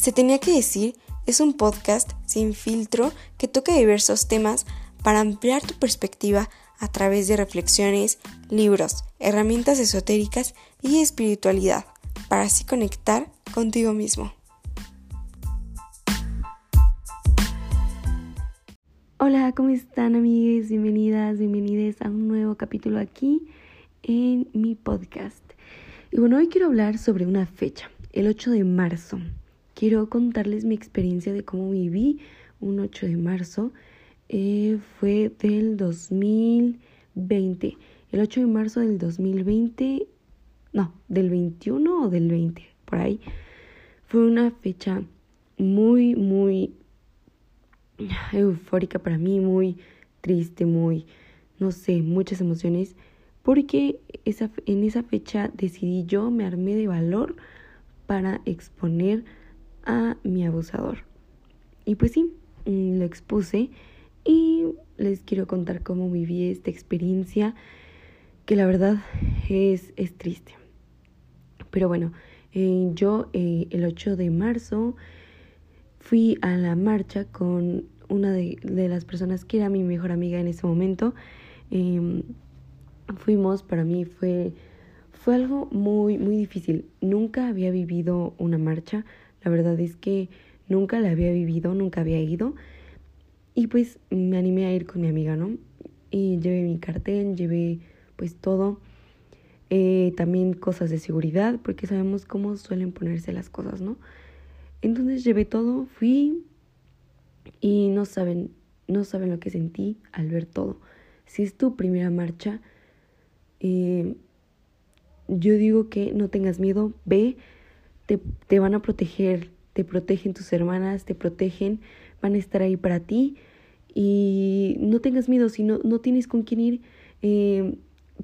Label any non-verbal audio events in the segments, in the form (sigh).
Se tenía que decir es un podcast sin filtro que toca diversos temas para ampliar tu perspectiva a través de reflexiones, libros, herramientas esotéricas y espiritualidad, para así conectar contigo mismo. Hola, ¿cómo están amigues? Bienvenidas, bienvenidas a un nuevo capítulo aquí en mi podcast. Y bueno, hoy quiero hablar sobre una fecha, el 8 de marzo quiero contarles mi experiencia de cómo viví un 8 de marzo. Eh, fue del 2020. El 8 de marzo del 2020, no, del 21 o del 20, por ahí. Fue una fecha muy, muy eufórica para mí, muy triste, muy, no sé, muchas emociones, porque esa, en esa fecha decidí yo, me armé de valor para exponer a mi abusador. Y pues sí, mm, lo expuse y les quiero contar cómo viví esta experiencia que la verdad es, es triste. Pero bueno, eh, yo eh, el 8 de marzo fui a la marcha con una de, de, las personas que era mi mejor amiga en ese momento. Em, fuimos, para mí fue, fue algo muy, muy difícil. Nunca había vivido una marcha, la verdad es que nunca la había vivido, nunca había ido. Y pues me animé a ir con mi amiga, ¿no? Y llevé mi cartel, llevé pues todo. Eh, también cosas de seguridad, porque sabemos cómo suelen ponerse las cosas, ¿no? Entonces llevé todo, fui y no saben, no saben lo que sentí al ver todo. Si es tu primera marcha, eh, yo digo que no tengas miedo, ve, te, van a proteger, te protegen tus hermanas, te protegen, van a estar ahí para ti y no tengas miedo, si no, no tienes con quién ir, eh,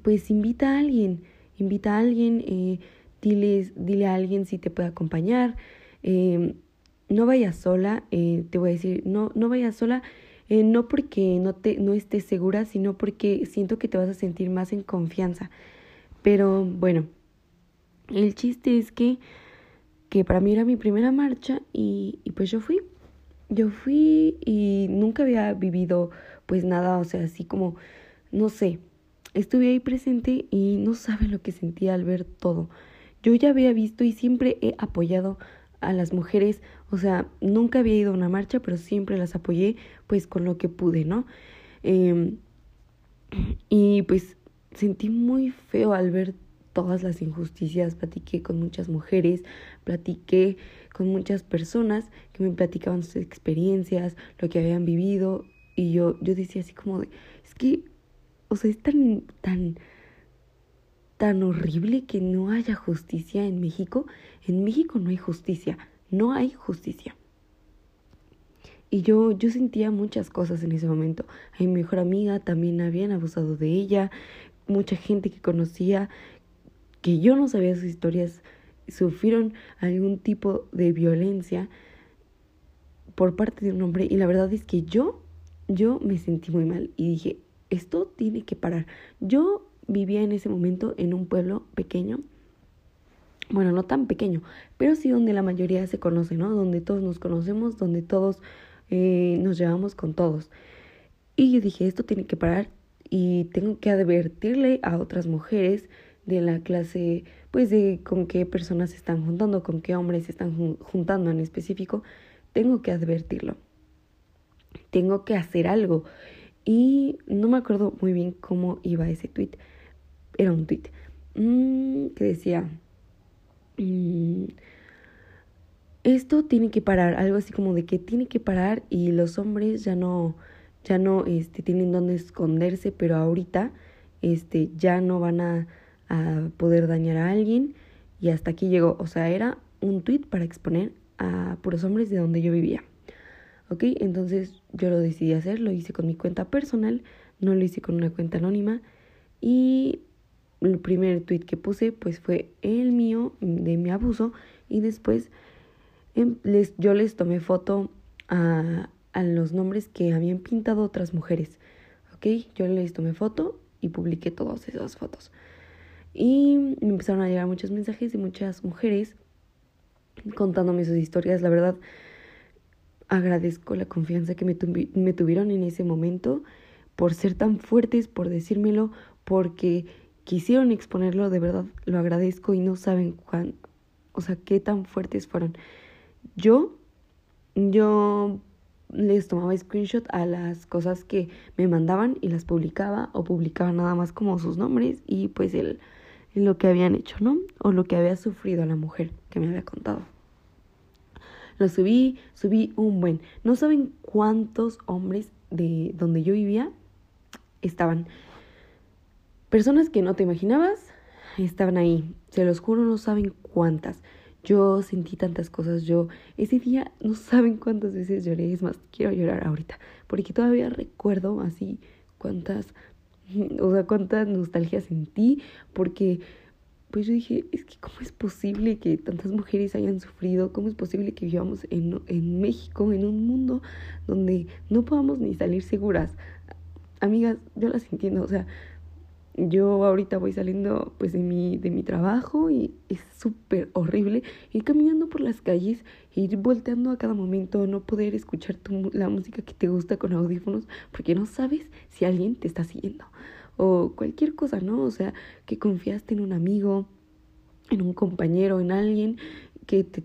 pues invita a alguien, invita a alguien, eh, dile a alguien si te puede acompañar, eh, no vayas sola, eh, te voy a decir, no, no vayas sola, no porque no, te, no estés segura, sino porque siento que te vas a sentir más en confianza. Pero bueno, el chiste es que que para mí era mi primera marcha y, y pues yo fui. Yo fui y nunca había vivido pues nada, o sea, así como, no sé, estuve ahí presente y no sabe lo que sentía al ver todo. Yo ya había visto y siempre he apoyado a las mujeres, o sea, nunca había ido a una marcha, pero siempre las apoyé pues con lo que pude, ¿no? Eh, y pues sentí muy feo al ver todas las injusticias, platiqué con muchas mujeres, platiqué con muchas personas que me platicaban sus experiencias, lo que habían vivido y yo yo decía así como de, es que o sea, es tan tan tan horrible que no haya justicia en México. En México no hay justicia, no hay justicia. Y yo, yo sentía muchas cosas en ese momento. A mi mejor amiga también habían abusado de ella, mucha gente que conocía que yo no sabía sus historias, sufrieron algún tipo de violencia por parte de un hombre y la verdad es que yo, yo me sentí muy mal y dije, esto tiene que parar. Yo vivía en ese momento en un pueblo pequeño, bueno, no tan pequeño, pero sí donde la mayoría se conoce, ¿no? Donde todos nos conocemos, donde todos eh, nos llevamos con todos. Y yo dije, esto tiene que parar y tengo que advertirle a otras mujeres de la clase, pues de con qué personas se están juntando, con qué hombres se están juntando en específico, tengo que advertirlo. Tengo que hacer algo. Y no me acuerdo muy bien cómo iba ese tweet. Era un tweet mm, que decía, mm, esto tiene que parar, algo así como de que tiene que parar y los hombres ya no, ya no este, tienen dónde esconderse, pero ahorita este, ya no van a a poder dañar a alguien y hasta aquí llegó. O sea, era un tweet para exponer a puros hombres de donde yo vivía. ¿Ok? Entonces yo lo decidí hacer, lo hice con mi cuenta personal, no lo hice con una cuenta anónima y el primer tweet que puse pues fue el mío de mi abuso y después em, les, yo les tomé foto a, a los nombres que habían pintado otras mujeres. ¿Ok? Yo les tomé foto y publiqué todas esas fotos. Y me empezaron a llegar muchos mensajes de muchas mujeres contándome sus historias. La verdad, agradezco la confianza que me, tuvieron en ese momento por ser tan fuertes, por decírmelo, porque quisieron exponerlo, de verdad lo agradezco y no saben cuán, o sea, qué tan fuertes fueron. Yo, yo les tomaba screenshot a las cosas que me mandaban y las publicaba o publicaba nada más como sus nombres y pues el, lo que habían hecho, ¿no? O lo que había sufrido la mujer que me había contado. Lo subí, subí un buen. No saben cuántos hombres de donde yo vivía estaban. Personas que no te imaginabas estaban ahí. Se los juro, no saben cuántas. Yo sentí tantas cosas. Yo ese día no saben cuántas veces lloré. Es más, quiero llorar ahorita. Porque todavía recuerdo así cuántas, (laughs) o sea, cuántas nostalgias sentí. Porque pues yo dije, es que cómo es posible que tantas mujeres hayan sufrido, cómo es posible que vivamos en, en México, en un mundo donde no podamos ni salir seguras. Amigas, yo las entiendo, o sea, yo ahorita voy saliendo pues de mi, de mi trabajo y es súper horrible ir caminando por las calles, ir volteando a cada momento, no poder escuchar tu, la música que te gusta con audífonos porque no sabes si alguien te está siguiendo o cualquier cosa, ¿no? O sea, que confiaste en un amigo, en un compañero, en alguien que te,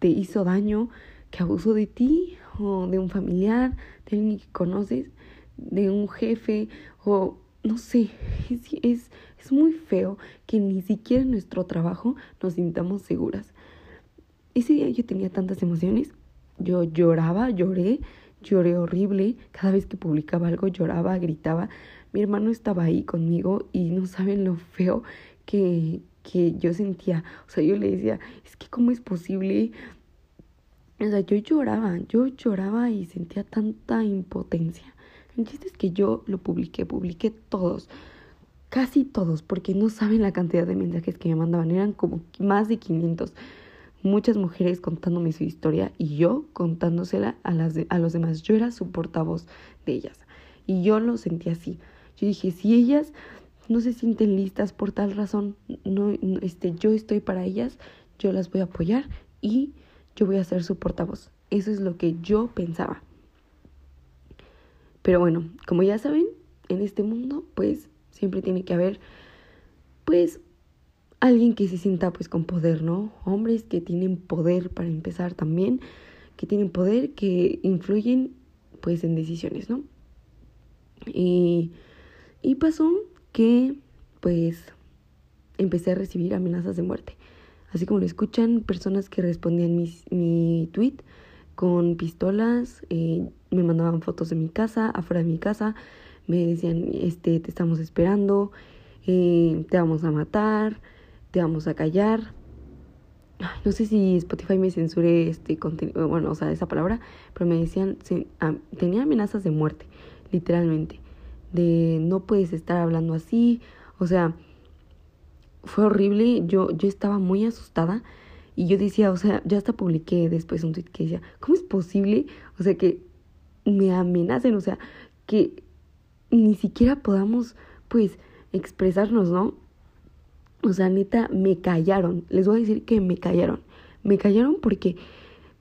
te hizo daño, que abusó de ti o de un familiar, de alguien que conoces, de un jefe o no sé, es, es, muy feo que ni siquiera en nuestro trabajo nos sintamos seguras. Ese día yo tenía tantas emociones, yo lloraba, lloré, lloré horrible, cada vez que publicaba algo lloraba, gritaba. Mi hermano estaba ahí conmigo y no saben lo feo que, que yo sentía. O sea, yo le decía, es que cómo es posible. O sea, yo lloraba, yo lloraba y sentía tanta impotencia. El es que yo lo publiqué, publiqué todos, casi todos, porque no saben la cantidad de mensajes que me mandaban, eran como más de 500. Muchas mujeres contándome su historia y yo contándosela a, las a los demás. Yo era su portavoz de ellas y yo lo sentí así. Yo dije, si ellas no se sienten listas por tal razón, no, este, yo estoy para ellas, yo las voy a apoyar y yo voy a ser su portavoz. Eso es lo que yo pensaba. Pero bueno, como ya saben, en este mundo pues siempre tiene que haber pues alguien que se sienta pues con poder, ¿no? Hombres que tienen poder para empezar también, que tienen poder, que influyen pues en decisiones, ¿no? Y, y pasó que pues empecé a recibir amenazas de muerte. Así como lo escuchan, personas que respondían mi, mi tweet con pistolas, eh, me mandaban fotos de mi casa, afuera de mi casa, me decían, este, te estamos esperando, eh, te vamos a matar, te vamos a callar. no sé si Spotify me censure este contenido, bueno, o sea, esa palabra, pero me decían, tenía amenazas de muerte, literalmente, de no puedes estar hablando así, o sea, fue horrible, yo, yo estaba muy asustada y yo decía, o sea, ya hasta publiqué después un tweet que decía, ¿cómo es posible? O sea, que me amenacen, o sea, que ni siquiera podamos, pues, expresarnos, ¿no? O sea, neta, me callaron. Les voy a decir que me callaron. Me callaron porque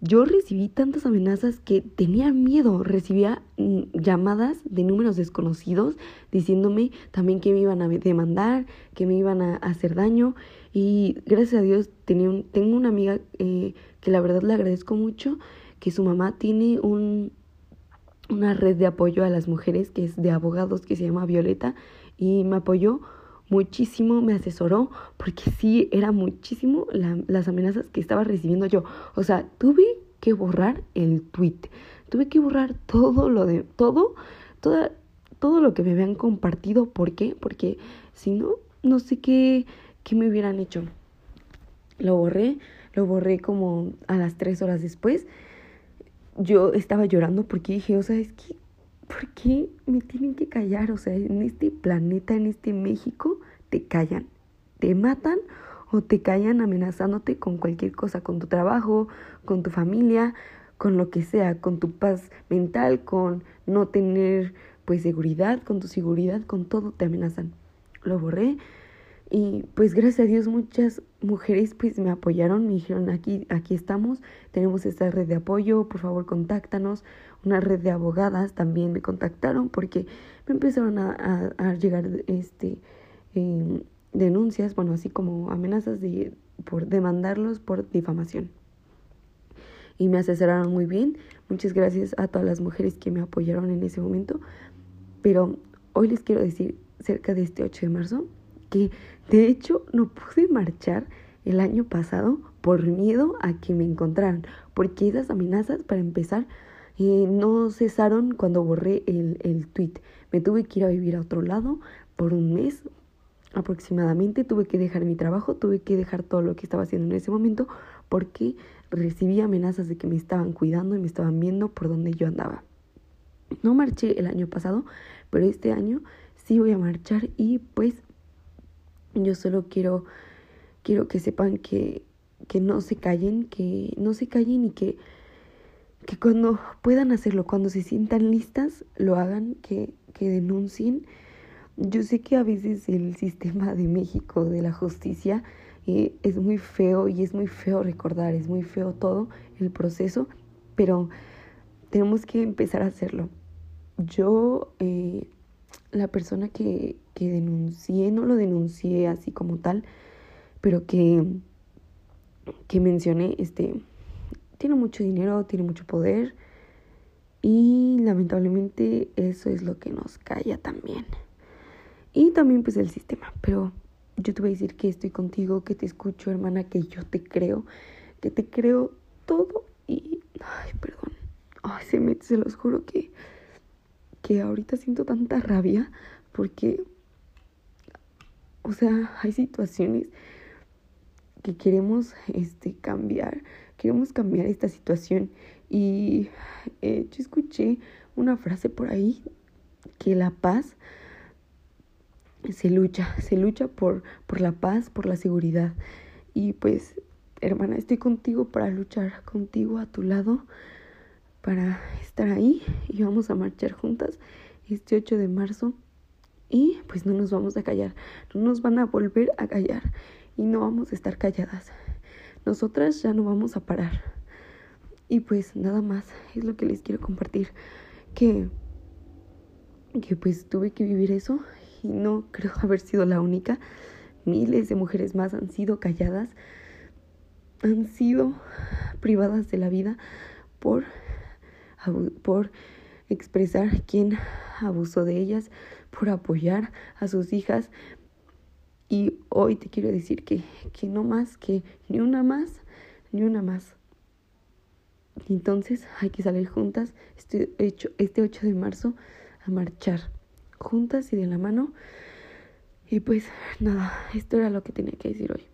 yo recibí tantas amenazas que tenía miedo. Recibía mm, llamadas de números desconocidos diciéndome también que me iban a demandar, que me iban a hacer daño. Y gracias a Dios tenía un, tengo una amiga eh, que la verdad le agradezco mucho, que su mamá tiene un, una red de apoyo a las mujeres que es de abogados que se llama Violeta y me apoyó muchísimo, me asesoró, porque sí, era muchísimo las amenazas que estaba recibiendo yo. O sea, tuve que borrar el tweet, tuve que borrar todo lo de, todo, toda, todo lo que me habían compartido. ¿Por qué? Porque si no, no sé qué, qué me hubieran hecho. Lo borré, lo borré como a las tres horas después yo estaba llorando porque dije, o sea, es que, ¿por qué me tienen que callar? O sea, en este planeta, en este México, te callan, te matan o te callan amenazándote con cualquier cosa, con tu trabajo, con tu familia, con lo que sea, con tu paz mental, con no tener pues seguridad, con tu seguridad, con todo te amenazan. Lo borré, Y pues gracias a Dios muchas mujeres pues me apoyaron, me dijeron aquí, aquí estamos, tenemos esta red de apoyo, por favor contáctanos. Una red de abogadas también me contactaron porque me empezaron a, a, llegar este em, denuncias, bueno, así como amenazas de por demandarlos por difamación. Y me asesoraron muy bien. Muchas gracias a todas las mujeres que me apoyaron en ese momento. Pero hoy les quiero decir cerca de este 8 de marzo de hecho no pude marchar el año pasado por miedo a que me encontraran, porque esas amenazas, para empezar, eh, no cesaron cuando borré el, el tweet. Me tuve que ir a vivir a otro lado por un mes aproximadamente, tuve que dejar mi trabajo, tuve que dejar todo lo que estaba haciendo en ese momento, porque recibí amenazas de que me estaban cuidando y me estaban viendo por donde yo andaba. No marché el año pasado, pero este año sí voy a marchar y pues yo solo quiero, quiero que sepan que, que no se callen, que no se callen y que, que cuando puedan hacerlo, cuando se sientan listas, lo hagan, que, que denuncien. Yo sé que a veces el sistema de México, de la justicia, eh, es muy feo y es muy feo recordar, es muy feo todo el proceso, pero tenemos que empezar a hacerlo. Yo eh, la persona que, que denuncié, no lo denuncié así como tal, pero que, que mencioné, este, tiene mucho dinero, tiene mucho poder y lamentablemente eso es lo que nos calla también. Y también pues el sistema, pero yo te voy a decir que estoy contigo, que te escucho, hermana, que yo te creo, que te creo todo y, ay, perdón, ay, se me, se los juro que que ahorita siento tanta rabia porque, o sea, hay situaciones que queremos este, cambiar, queremos cambiar esta situación y eh, yo escuché una frase por ahí que la paz se lucha, se lucha por, por la paz, por la seguridad. Y pues, hermana, estoy contigo para luchar contigo a tu lado para estar ahí y vamos a marchar juntas este 8 de marzo y pues no nos vamos a callar, no nos van a volver a callar y no vamos a estar calladas. Nosotras ya no vamos a parar. Y pues nada más es lo que les quiero compartir que que pues tuve que vivir eso y no creo (laughs) haber sido la única. Miles de mujeres más han sido calladas, han sido privadas de la vida por por expresar quién abusó de ellas, por apoyar a sus hijas. Y hoy te quiero decir que, que no más, que ni una más, ni una más. Entonces hay que salir juntas este, hecho, este 8 de marzo a marchar juntas y de la mano. Y pues nada, esto era lo que tenía que decir hoy.